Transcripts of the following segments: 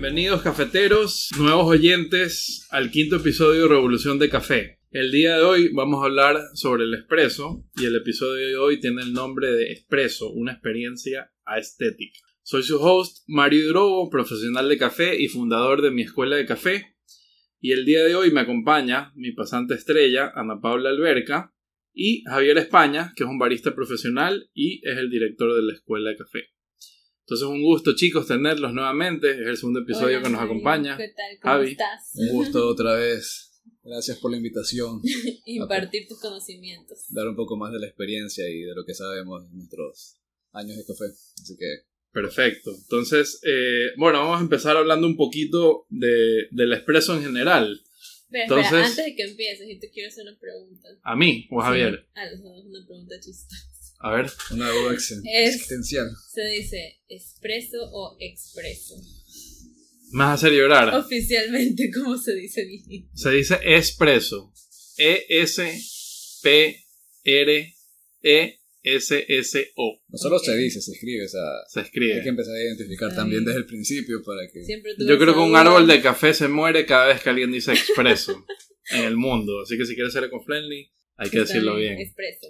Bienvenidos cafeteros, nuevos oyentes al quinto episodio de Revolución de Café. El día de hoy vamos a hablar sobre el espresso y el episodio de hoy tiene el nombre de Espresso, una experiencia estética. Soy su host, Mario Hidrobo, profesional de café y fundador de mi escuela de café. Y el día de hoy me acompaña mi pasante estrella, Ana Paula Alberca, y Javier España, que es un barista profesional y es el director de la escuela de café. Entonces, un gusto, chicos, tenerlos nuevamente. Es el segundo episodio que nos acompaña. ¿Qué tal? ¿Cómo Javi. estás? Un gusto otra vez. Gracias por la invitación. Impartir tus conocimientos. Dar un poco más de la experiencia y de lo que sabemos en nuestros años de café. Así que Perfecto. Entonces, eh, bueno, vamos a empezar hablando un poquito de, del espresso en general. Pero Entonces- espera, antes de que empieces, yo te quiero hacer una pregunta. ¿A mí o a Javier? Sí, a los dos, una pregunta chistosa. A ver. una duda existencial. Se dice espresso o expreso. Me vas a hacer llorar. Oficialmente, ¿cómo se dice bien? Se dice espresso. E E-S-P-R-E-S-S-O. No solo se dice, se escribe. O sea, Se hay que escribe. empezar a identificar también desde el principio para que... Yo creo que un árbol de café se muere cada vez que alguien dice expreso en el mundo. Así que si quieres ser eco-friendly, hay que Está decirlo bien. Espresso.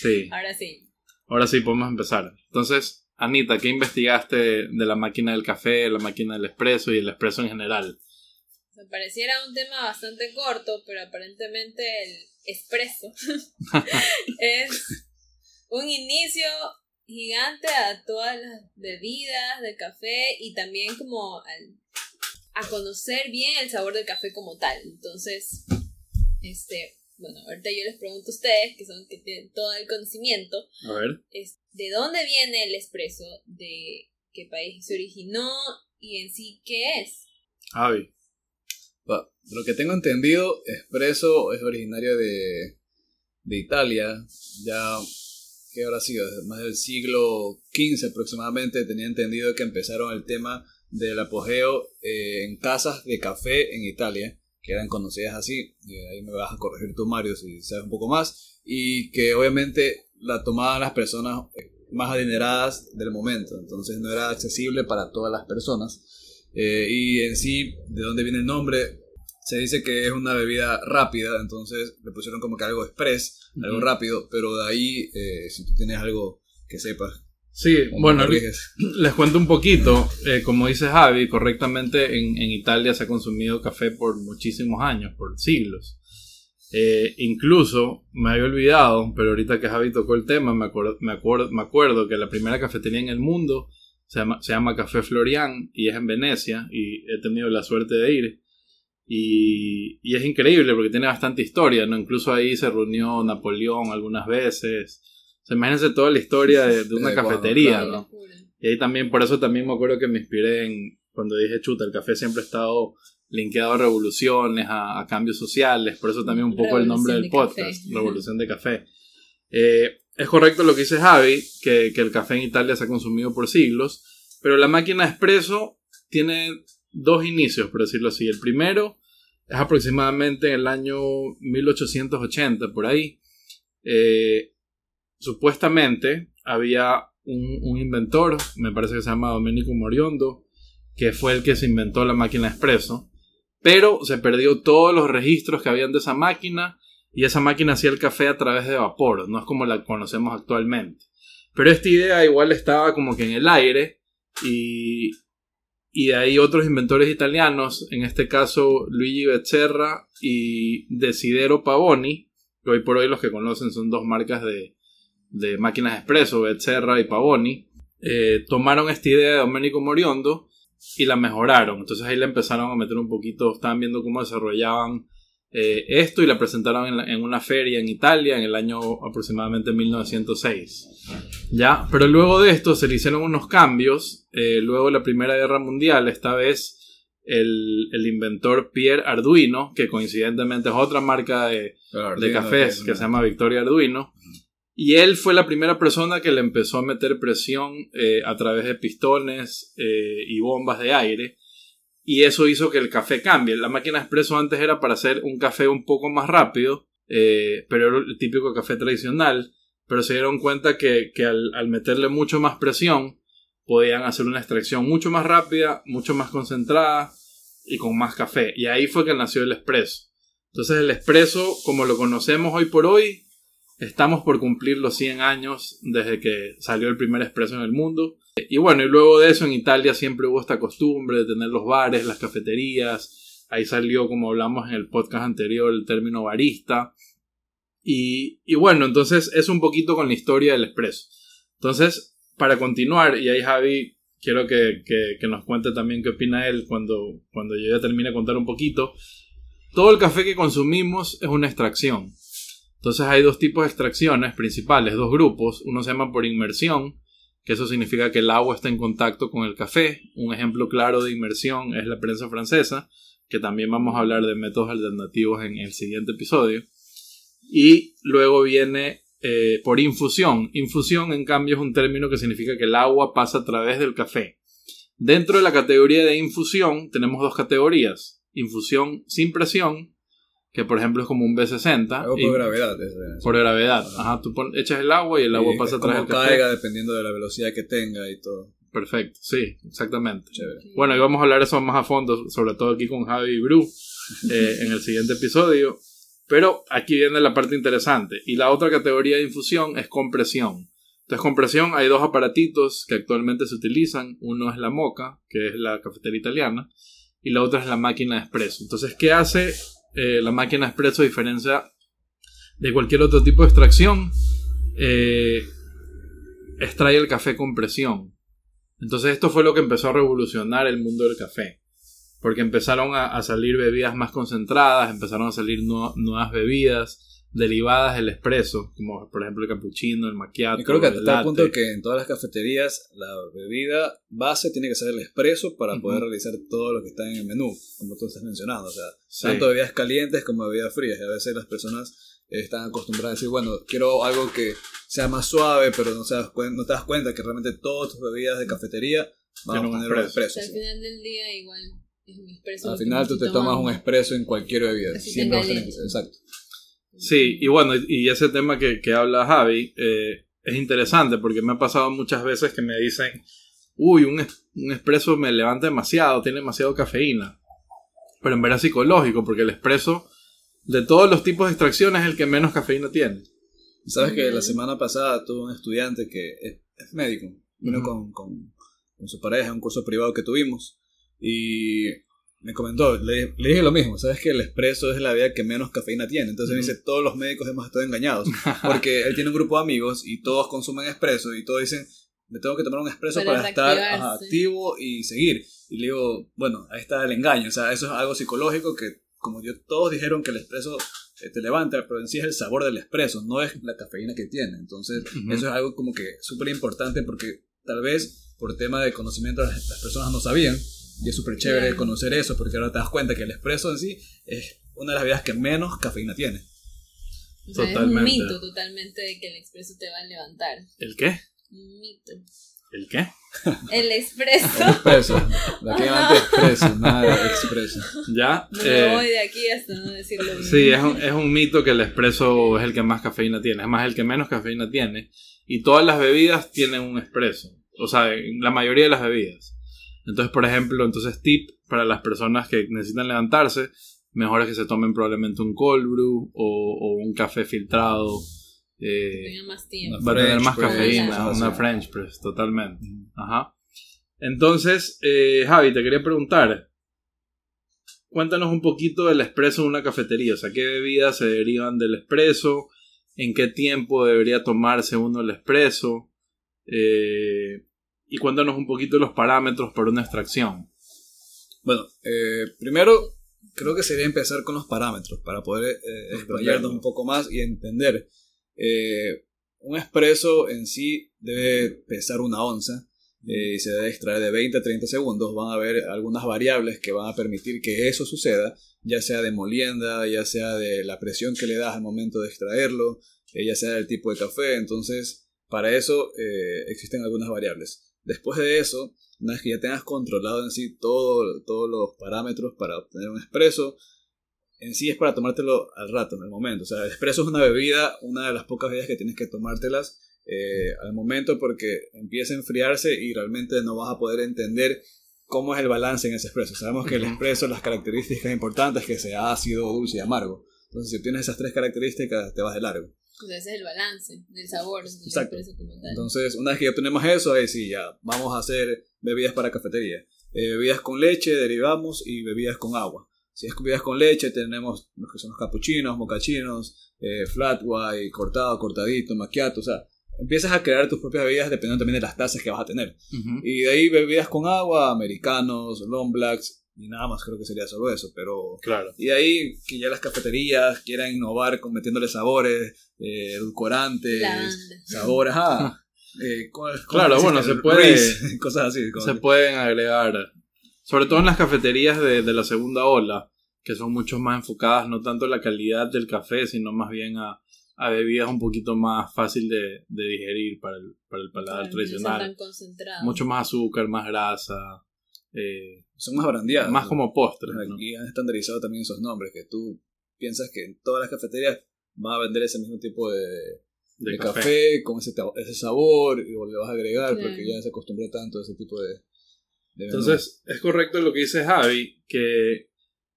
Sí. Ahora sí. Ahora sí, podemos empezar. Entonces, Anita, ¿qué investigaste de la máquina del café, la máquina del espresso y el espresso en general? Me pareciera un tema bastante corto, pero aparentemente el espresso es un inicio gigante a todas las bebidas de café y también como al- a conocer bien el sabor del café como tal. Entonces, este, bueno, ahorita yo les pregunto a ustedes, que son que tienen todo el conocimiento, A ver. es de dónde viene el espresso, de qué país se originó y en sí qué es. Javi. De lo que tengo entendido, Espresso es originario de, de Italia. Ya, ¿qué habrá sido? Más del siglo XV aproximadamente tenía entendido que empezaron el tema del apogeo eh, en casas de café en Italia, que eran conocidas así. Eh, ahí me vas a corregir tú, Mario, si sabes un poco más. Y que obviamente la tomaban las personas eh, más adineradas del momento. Entonces no era accesible para todas las personas. Eh, y en sí, ¿de dónde viene el nombre? Se dice que es una bebida rápida, entonces le pusieron como que algo express, algo rápido, pero de ahí, eh, si tú tienes algo que sepas, Sí, bueno, corriges. les cuento un poquito. Eh, como dice Javi, correctamente en, en Italia se ha consumido café por muchísimos años, por siglos. Eh, incluso me había olvidado, pero ahorita que Javi tocó el tema, me, acuerdo, me, acuerdo, me acuerdo que la primera cafetería en el mundo se llama, se llama Café Florian y es en Venecia y he tenido la suerte de ir. Y, y es increíble porque tiene bastante historia, ¿no? Incluso ahí se reunió Napoleón algunas veces. O sea, imagínense toda la historia de, de una cafetería, claro. ¿no? Y ahí también, por eso también me acuerdo que me inspiré en cuando dije, chuta, el café siempre ha estado linkeado a revoluciones, a, a cambios sociales, por eso también un poco el nombre del de podcast, café. Revolución de Café. Eh, es correcto lo que dice Javi, que, que el café en Italia se ha consumido por siglos, pero la máquina de espresso tiene dos inicios, por decirlo así. El primero es aproximadamente en el año 1880, por ahí. Eh, supuestamente había un, inventor, me parece que se llama Domenico Moriondo, que fue el que se inventó la máquina expreso, pero se perdió todos los registros que habían de esa máquina y esa máquina hacía el café a través de vapor, no es como la conocemos actualmente. Pero esta idea igual estaba como que en el aire y, y hay otros inventores italianos, en este caso Luigi Becerra y Desidero Pavoni, que hoy por hoy los que conocen son dos marcas de, de máquinas expreso, Becerra y Pavoni, eh, tomaron esta idea de Domenico Moriondo y la mejoraron. Entonces ahí le empezaron a meter un poquito, estaban viendo cómo desarrollaban eh, esto y la presentaron en, la- en una feria en Italia en el año aproximadamente 1906. Ya, pero luego de esto se le hicieron unos cambios. eh, luego de la Primera Guerra Mundial, esta vez el, el inventor Pierre Arduino, que coincidentemente es otra marca de, de cafés que se llama Victoria Arduino. Y él fue la primera persona que le empezó a meter presión eh, a través de pistones eh, y bombas de aire. Y eso hizo que el café cambie. La máquina expreso antes era para hacer un café un poco más rápido, eh, pero era el típico café tradicional. Pero se dieron cuenta que, que al, al meterle mucho más presión, podían hacer una extracción mucho más rápida, mucho más concentrada y con más café. Y ahí fue que nació el espresso. Entonces el espresso, como lo conocemos hoy por hoy, estamos por cumplir los 100 años desde que salió el primer espresso en el mundo. Y bueno, y luego de eso en Italia siempre hubo esta costumbre de tener los bares, las cafeterías. Ahí salió, como hablamos en el podcast anterior, el término barista. Y, y bueno, entonces es un poquito con la historia del espresso. Entonces, para continuar, y ahí Javi, quiero que, que, nos cuente también qué opina él cuando, cuando yo ya termine de contar un poquito. Todo el café que consumimos es una extracción. Entonces hay dos tipos de extracciones principales, dos grupos. Uno se llama por inmersión, que eso significa que el agua está en contacto con el café. Un ejemplo claro de inmersión es la prensa francesa, que también vamos a hablar de métodos alternativos en el siguiente episodio. Y luego viene eh, por infusión. Infusión, en cambio, es un término que significa que el agua pasa a través del café. Dentro de la categoría de infusión tenemos dos categorías. Infusión sin presión, que por ejemplo es como un B60. por gravedad. por gravedad. Ajá, tú echas el agua y el agua pasa a través del café. caiga dependiendo de la velocidad que tenga y todo. Perfecto, sí, exactamente. Bueno, y vamos a hablar eso más a fondo, sobre todo aquí con Javi y Bru, eh, en el siguiente episodio. Pero aquí viene la parte interesante. Y la otra categoría de infusión es compresión. Entonces, compresión hay dos aparatitos que actualmente se utilizan. Uno es la moca, que es la cafetería italiana, y la otra es la máquina de espresso. Entonces, ¿qué hace eh, la máquina a diferencia de cualquier otro tipo de extracción? Eh, extrae el café con presión. Entonces, esto fue lo que empezó a revolucionar el mundo del café porque empezaron a, salir bebidas más concentradas, empezaron a salir nuevas bebidas derivadas del espresso, como por ejemplo el cappuccino, el macchiato. Y creo que hasta el punto que en todas las cafeterías la bebida base tiene que ser el espresso para poder realizar todo lo que está en el menú, como tú estás mencionando. O sea, tanto bebidas calientes como bebidas frías. Y a veces las personas están acostumbradas a decir, bueno, quiero algo que sea más suave, pero no, no te das cuenta que realmente todas tus bebidas de cafetería van a tener un espresso. al final del día igual al final tú te tomas un expreso en cualquier bebida. Siempre Exacto. Sí, y bueno, y ese tema que, que habla Javi eh, es interesante porque me ha pasado muchas veces que me dicen, uy, un, un expreso me levanta demasiado, tiene demasiado cafeína. Pero en verdad psicológico porque el expreso de todos los tipos de extracciones es el que menos cafeína tiene. Sabes que la semana pasada tuve un estudiante que es, médico, vino con, con, con, su pareja, un curso privado que tuvimos, y me comentó, le, dije lo mismo, sabes que el espresso es la bebida que menos cafeína tiene. Entonces me dice, todos los médicos hemos estado engañados. Porque él tiene un grupo de amigos y todos consumen espresso y todos dicen, me tengo que tomar un espresso para, estar activo y seguir. Y le digo, bueno, ahí está el engaño. O sea, eso es algo psicológico que, como yo, todos dijeron que el espresso eh, te levanta, pero en sí es el sabor del espresso, no es la cafeína que tiene. Entonces, eso es algo como que súper importante porque tal vez por tema de conocimiento las personas no sabían y es súper chévere conocer eso porque ahora te das cuenta que el espresso en sí es una de las bebidas que menos cafeína tiene. totalmente. Es un mito totalmente de que el expreso te va a levantar. ¿El qué? Un mito. ¿El qué? El expreso. El expreso. La expreso, nada expreso. Ya. No eh, voy de aquí hasta no decirlo bien. Sí, es un, es un mito que el expreso es el que más cafeína tiene. Es más, el que menos cafeína tiene. Y todas las bebidas tienen un expreso. O sea, la mayoría de las bebidas. Entonces, por ejemplo, entonces tip para las personas que necesitan levantarse, mejor es que se tomen probablemente un cold brew o, un café filtrado. Eh, más tiempo. Va a tener más cafeína, una French press, totalmente. Ajá. Entonces, eh, Javi, te quería preguntar, cuéntanos un poquito del espresso en una cafetería, o sea, qué bebidas se derivan del espresso, en qué tiempo debería tomarse uno el espresso, eh, y cuéntanos un poquito los parámetros para una extracción. Bueno, eh, primero creo que sería empezar con los parámetros para poder eh, un poco más y entender. Eh, un espresso en sí debe pesar una onza eh, y se debe extraer de 20 a 30 segundos. Van a haber algunas variables que van a permitir que eso suceda, ya sea de molienda, ya sea de la presión que le das al momento de extraerlo, ya sea del tipo de café. Entonces, para eso existen algunas variables. Después de eso, una vez que ya tengas controlado en sí todo, todos los parámetros para obtener un expreso, en sí es para tomártelo al rato, en el momento. O sea, el expreso es una bebida, una de las pocas bebidas que tienes que tomártelas eh, al momento porque empieza a enfriarse y realmente no vas a poder entender cómo es el balance en ese expreso. Sabemos que el expreso, las características importantes que sea ácido, dulce y amargo. Entonces, si tienes esas tres características, te vas de largo. Entonces, ese es el balance del sabor del Exacto. expreso como tal. Entonces, una vez que ya tenemos eso, ahí sí, ya vamos a hacer bebidas para cafetería. Eh, bebidas con leche, derivamos, y bebidas con agua. Si es bebidas con leche, tenemos los que son los capuchinos, mocachinos, eh, flat white, cortado, cortadito, macchiato, o sea, empiezas a crear tus propias bebidas dependiendo también de las tazas que vas a tener. Y de ahí bebidas con agua, americanos, long blacks, y nada más creo que sería solo eso, pero... Claro. Y de ahí que ya las cafeterías quieran innovar con metiéndole sabores, eh, edulcorantes, sabores, ajá. Eh, ¿cómo- cómo Claro, bueno, se puede- cosas así. como Se que- pueden agregar, sobre todo en las cafeterías de, de la segunda ola, que son mucho más enfocadas no tanto a la calidad del café, sino más bien a, a bebidas un poquito más fácil de, de digerir para el, para el paladar Para no tradicional. tan concentrado. Mucho más azúcar, más grasa, eh, Son más brandeadas. más como postres. ¿no? Aquí han estandarizado también esos nombres, que tú piensas que en todas las cafeterías van a vender ese mismo tipo de, De, de café. café. con ese, ese sabor, y le vas a agregar Claro. porque ya se acostumbró tanto a ese tipo de... Entonces, es correcto lo que dice Javi, que,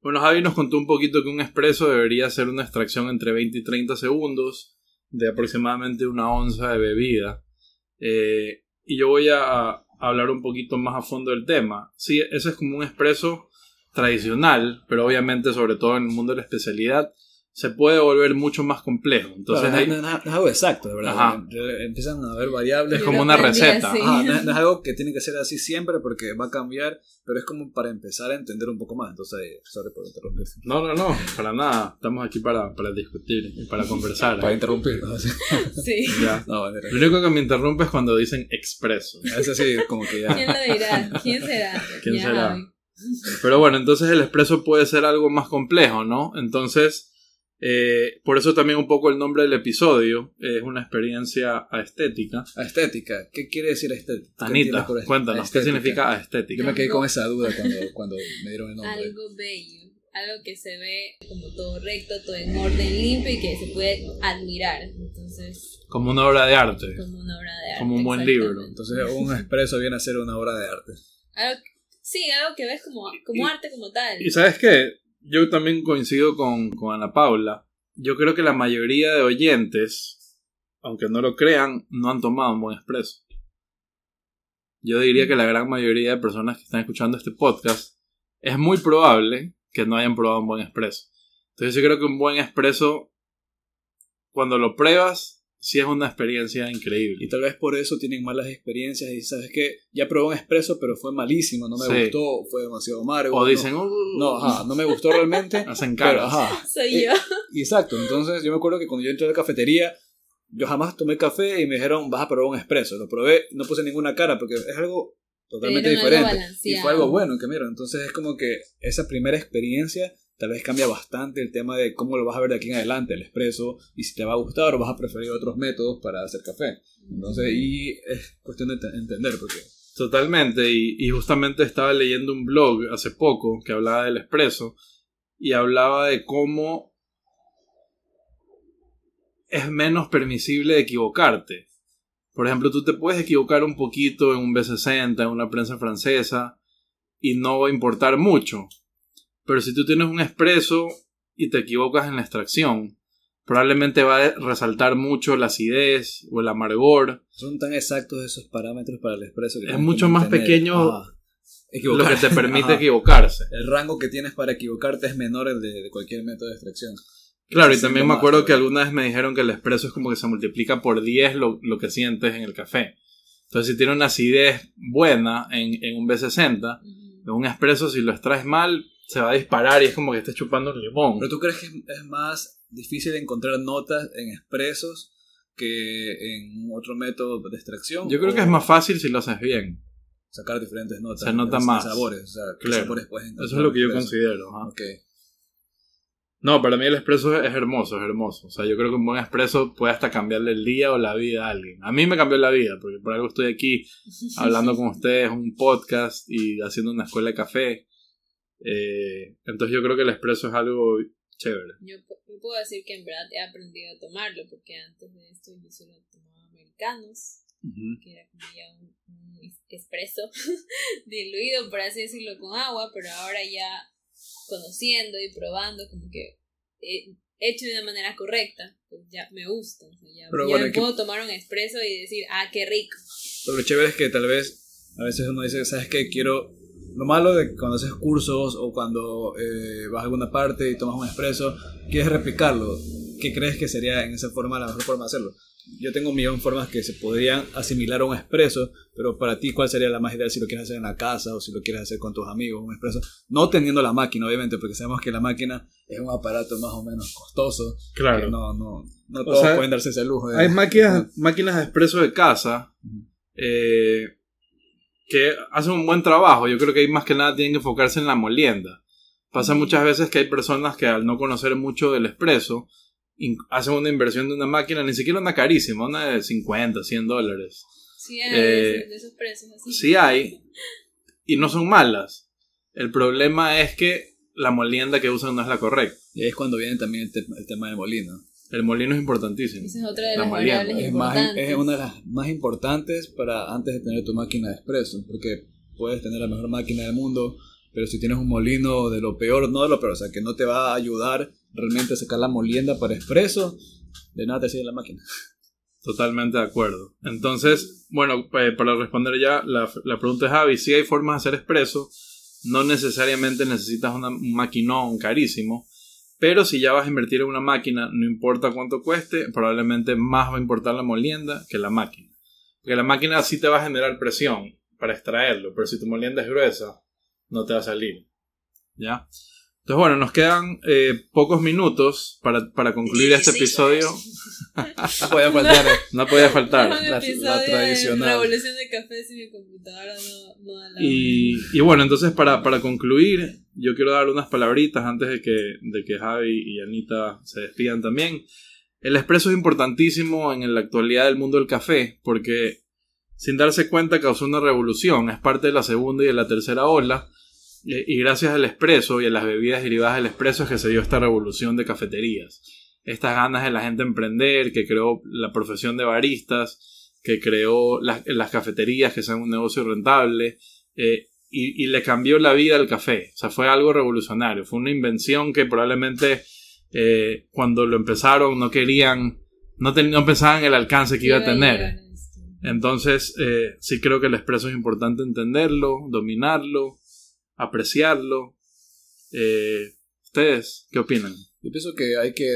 bueno, Javi nos contó un poquito que un espresso debería ser una extracción entre 20 y 30 segundos de aproximadamente una onza de bebida. Eh, y yo voy a hablar un poquito más a fondo del tema. Sí, ese es como un espresso tradicional, pero obviamente, sobre todo en el mundo de la especialidad, se puede volver mucho más complejo. Entonces, Claro, hay- no, no- no es algo exacto, de verdad. Ajá. Em- Empiezan a haber variables. Es como una receta. así. Ajá, no, es- no es algo que tiene que ser así siempre porque va a cambiar, pero es como para empezar a entender un poco más. Entonces, eh, sorry por interrumpir. no, no, no, para nada. Estamos aquí para, para discutir y para conversar. Para interrumpir. ¿no? Sí. Ya. No, bandera. Lo único que me interrumpe es cuando dicen expreso. Ese sí, como que ya. ¿Quién lo dirá? ¿Quién será? ¿Quién Ya, será? Pero bueno, entonces el expreso puede ser algo más complejo, ¿no? Entonces, eh, por eso también un poco el nombre del episodio es una experiencia estética. Estética. ¿Qué quiere decir estética? ¿Qué Anita, entiendes por est- cuéntanos, ¿qué estética? significa Yo estética? me quedé con esa duda cuando, cuando me dieron el nombre. Algo bello. Algo que se ve como todo recto, todo en orden, limpio y que se puede admirar. Entonces, Como una obra de arte. como una obra de arte. Como un buen libro. Entonces, un expreso viene a ser una obra de arte. Algo, sí, algo que ves como, como Y- arte como tal. Y sabes qué, yo también coincido con, con Ana Paula. Yo creo que la mayoría de oyentes, aunque no lo crean, no han tomado un buen expreso. Yo diría que la gran mayoría de personas que están escuchando este podcast es muy probable que no hayan probado un buen expreso. Entonces yo creo que un buen expreso, cuando lo pruebas, sí es una experiencia increíble. Y tal vez por eso tienen malas experiencias y sabes que ya probé un expreso, pero fue malísimo, no me Sí. gustó, fue demasiado amargo. O no- dicen, "Uh", No, ajá, no me gustó realmente. hacen pero, caras. ajá. Soy yo. Exacto, entonces yo me acuerdo que cuando yo entré a la cafetería, yo jamás tomé café y me dijeron, vas a probar un expreso. Lo probé, no puse ninguna cara porque es algo totalmente algo diferente. y fue algo bueno que mira, entonces es como que esa primera experiencia tal vez cambia bastante el tema de cómo lo vas a ver de aquí en adelante, el expreso, y si te va a gustar o vas a preferir otros métodos para hacer café. Entonces, y es cuestión de ent- entender, porque Totalmente, y, justamente estaba leyendo un blog hace poco que hablaba del expreso y hablaba de cómo es menos permisible equivocarte. Por ejemplo, tú te puedes equivocar un poquito en un B60, en una prensa francesa, y no importar mucho. Pero si tú tienes un expreso y te equivocas en la extracción, probablemente va a resaltar mucho la acidez o el amargor, son tan exactos esos parámetros para el expreso que Es mucho que más pequeño lo que te permite Ajá. equivocarse. El rango que tienes para equivocarte es menor el de, de cualquier método de extracción. Claro, y también me acuerdo que alguna vez me dijeron que el espresso es como que se multiplica por 10 lo, lo que sientes en el café. Entonces, si tiene una acidez buena en, en un B60, Ujú. en un espresso, si lo extraes mal, se va a disparar y es como que estés chupando un limón. ¿Pero tú crees que es, más difícil encontrar notas en expresos que en otro método de extracción? Yo creo ¿O que es más fácil si lo haces bien. Sacar diferentes notas. Se nota diferentes más. Sabores, o sea, ¿qué Claro. sabores puedes encontrar Eso es lo que yo expreso? considero. ajá. Ok. No, para mí el espresso es hermoso, es hermoso. O sea, yo creo que un buen espresso puede hasta cambiarle el día o la vida a alguien. A mí me cambió la vida, porque por algo estoy aquí hablando con ustedes, un podcast y haciendo una escuela de café. Eh, entonces yo creo que el espresso es algo chévere. Yo, yo puedo decir que en verdad he aprendido a tomarlo, porque antes de esto yo solo tomaba americano. americanos, Ujú. que era como ya un, un espresso diluido, por así decirlo, con agua, pero ahora ya conociendo y probando, como que hecho de una manera correcta, pues ya me gusta. O sea, ya Pero ya bueno, me que- puedo tomar un espresso y decir, ah, qué rico. Pero lo chévere es que tal vez a veces uno dice, ¿sabes qué? Quiero... Lo malo de cuando haces cursos o cuando eh, vas a alguna parte y tomas un expreso, quieres replicarlo. ¿Qué crees que sería en esa forma la mejor forma de hacerlo? Yo tengo un millón de formas que se podrían asimilar a un expreso, pero para ti, ¿cuál sería la más ideal si lo quieres hacer en la casa o si lo quieres hacer con tus amigos, un expreso? No teniendo la máquina, obviamente, porque sabemos que la máquina es un aparato más o menos costoso. Claro. que no, no, no O todos sea, pueden darse ese lujo. de- Hay máquinas, máquinas de expreso de casa eh, que hacen un buen trabajo. Yo creo que ahí más que nada tienen que enfocarse en la molienda. Pasa muchas veces que hay personas que al no conocer mucho del expreso hacen una inversión de una máquina, ni siquiera una carísima, una de 50, 100 dólares. Sí, hay Eh, de esos- de esos precios así. Sí hay, y no son malas. El problema es que la molienda que usan no es la correcta. Y ahí es cuando viene también el, te- el tema del molino. El molino es importantísimo. Esa es otra de La las molienda. variables Es, más, importantes. es una de las más importantes para antes de tener tu máquina de expreso, porque puedes tener la mejor máquina del mundo, pero si tienes un molino de lo peor, no de lo peor, o sea, que no te va a ayudar realmente a sacar la molienda para expreso, de nada te sirve la máquina. Totalmente de acuerdo. Entonces, bueno, eh, para responder ya la, la pregunta de Javi, si hay formas de hacer expreso, no necesariamente necesitas una- un maquinón carísimo, pero si ya vas a invertir en una máquina, no importa cuánto cueste, probablemente más va a importar la molienda que la máquina. Porque la máquina sí te va a generar presión para extraerlo, pero si tu molienda es gruesa, no te va a salir. ¿Ya? Entonces, bueno, nos quedan eh, pocos minutos para, para concluir este 16 episodio. No podía faltar. No podía faltar. Un la- la de tradicional. Revolución de café si mi computadora no, no da la Y, y bueno, entonces para, para concluir, yo quiero dar unas palabritas antes de que, de que Javi y Anita se despidan también. El expreso es importantísimo en la actualidad del mundo del café porque sin darse cuenta causó una revolución, es parte de la segunda y de la tercera ola y gracias al expreso y a las bebidas derivadas del expreso es que se dio esta revolución de cafeterías. Estas ganas de la gente emprender, que creó la profesión de baristas, que creó las, las cafeterías que sean un negocio rentable, eh, y, y le cambió la vida al café. O sea, fue algo revolucionario. Fue una invención que probablemente eh, cuando lo empezaron no querían, no, ten- no pensaban en el alcance que iba a tener. Entonces, eh, sí creo que el expreso es importante entenderlo, dominarlo, apreciarlo. Eh, ¿Ustedes qué opinan? Yo pienso que hay que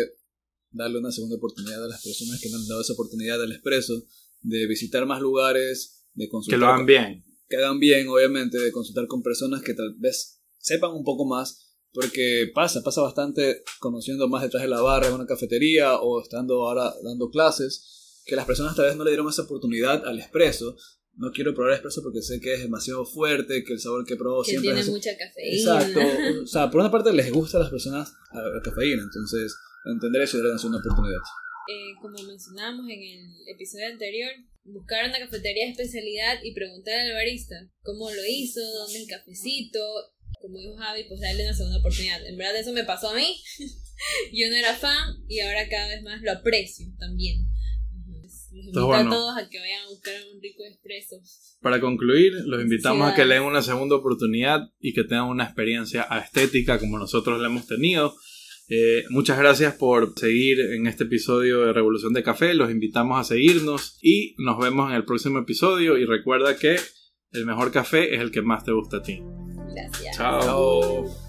darle una segunda oportunidad a las personas que no han dado esa oportunidad al expreso, de visitar más lugares, de consultar. Que lo hagan bien. que hagan bien, obviamente, de consultar con personas que tal vez sepan un poco más, porque pasa, pasa bastante conociendo más detrás de la barra en una cafetería o estando ahora dando clases, que las personas tal vez no le dieron esa oportunidad al expreso. No quiero probar expreso porque sé que es demasiado fuerte, que el sabor que probó Que siempre tiene es... mucha cafeína. Exacto. O sea, por una parte les gusta a las personas la cafeína, entonces entender eso y darles una oportunidad. Eh, como mencionamos en el episodio anterior, buscar una cafetería de especialidad y preguntar al barista cómo lo hizo, dónde el cafecito. Como dijo Javi, pues darle una segunda oportunidad. En verdad eso me pasó a mí. Yo no era fan y ahora cada vez más lo aprecio también. Bueno. a todos a que vayan a buscar un rico expreso. Para concluir, los invitamos a que Felicidades. le den una segunda oportunidad y que tengan una experiencia estética como nosotros la hemos tenido. Eh, muchas gracias por seguir en este episodio de Revolución de Café. Los invitamos a seguirnos y nos vemos en el próximo episodio. Y recuerda que el mejor café es el que más te gusta a ti. Gracias. Chao.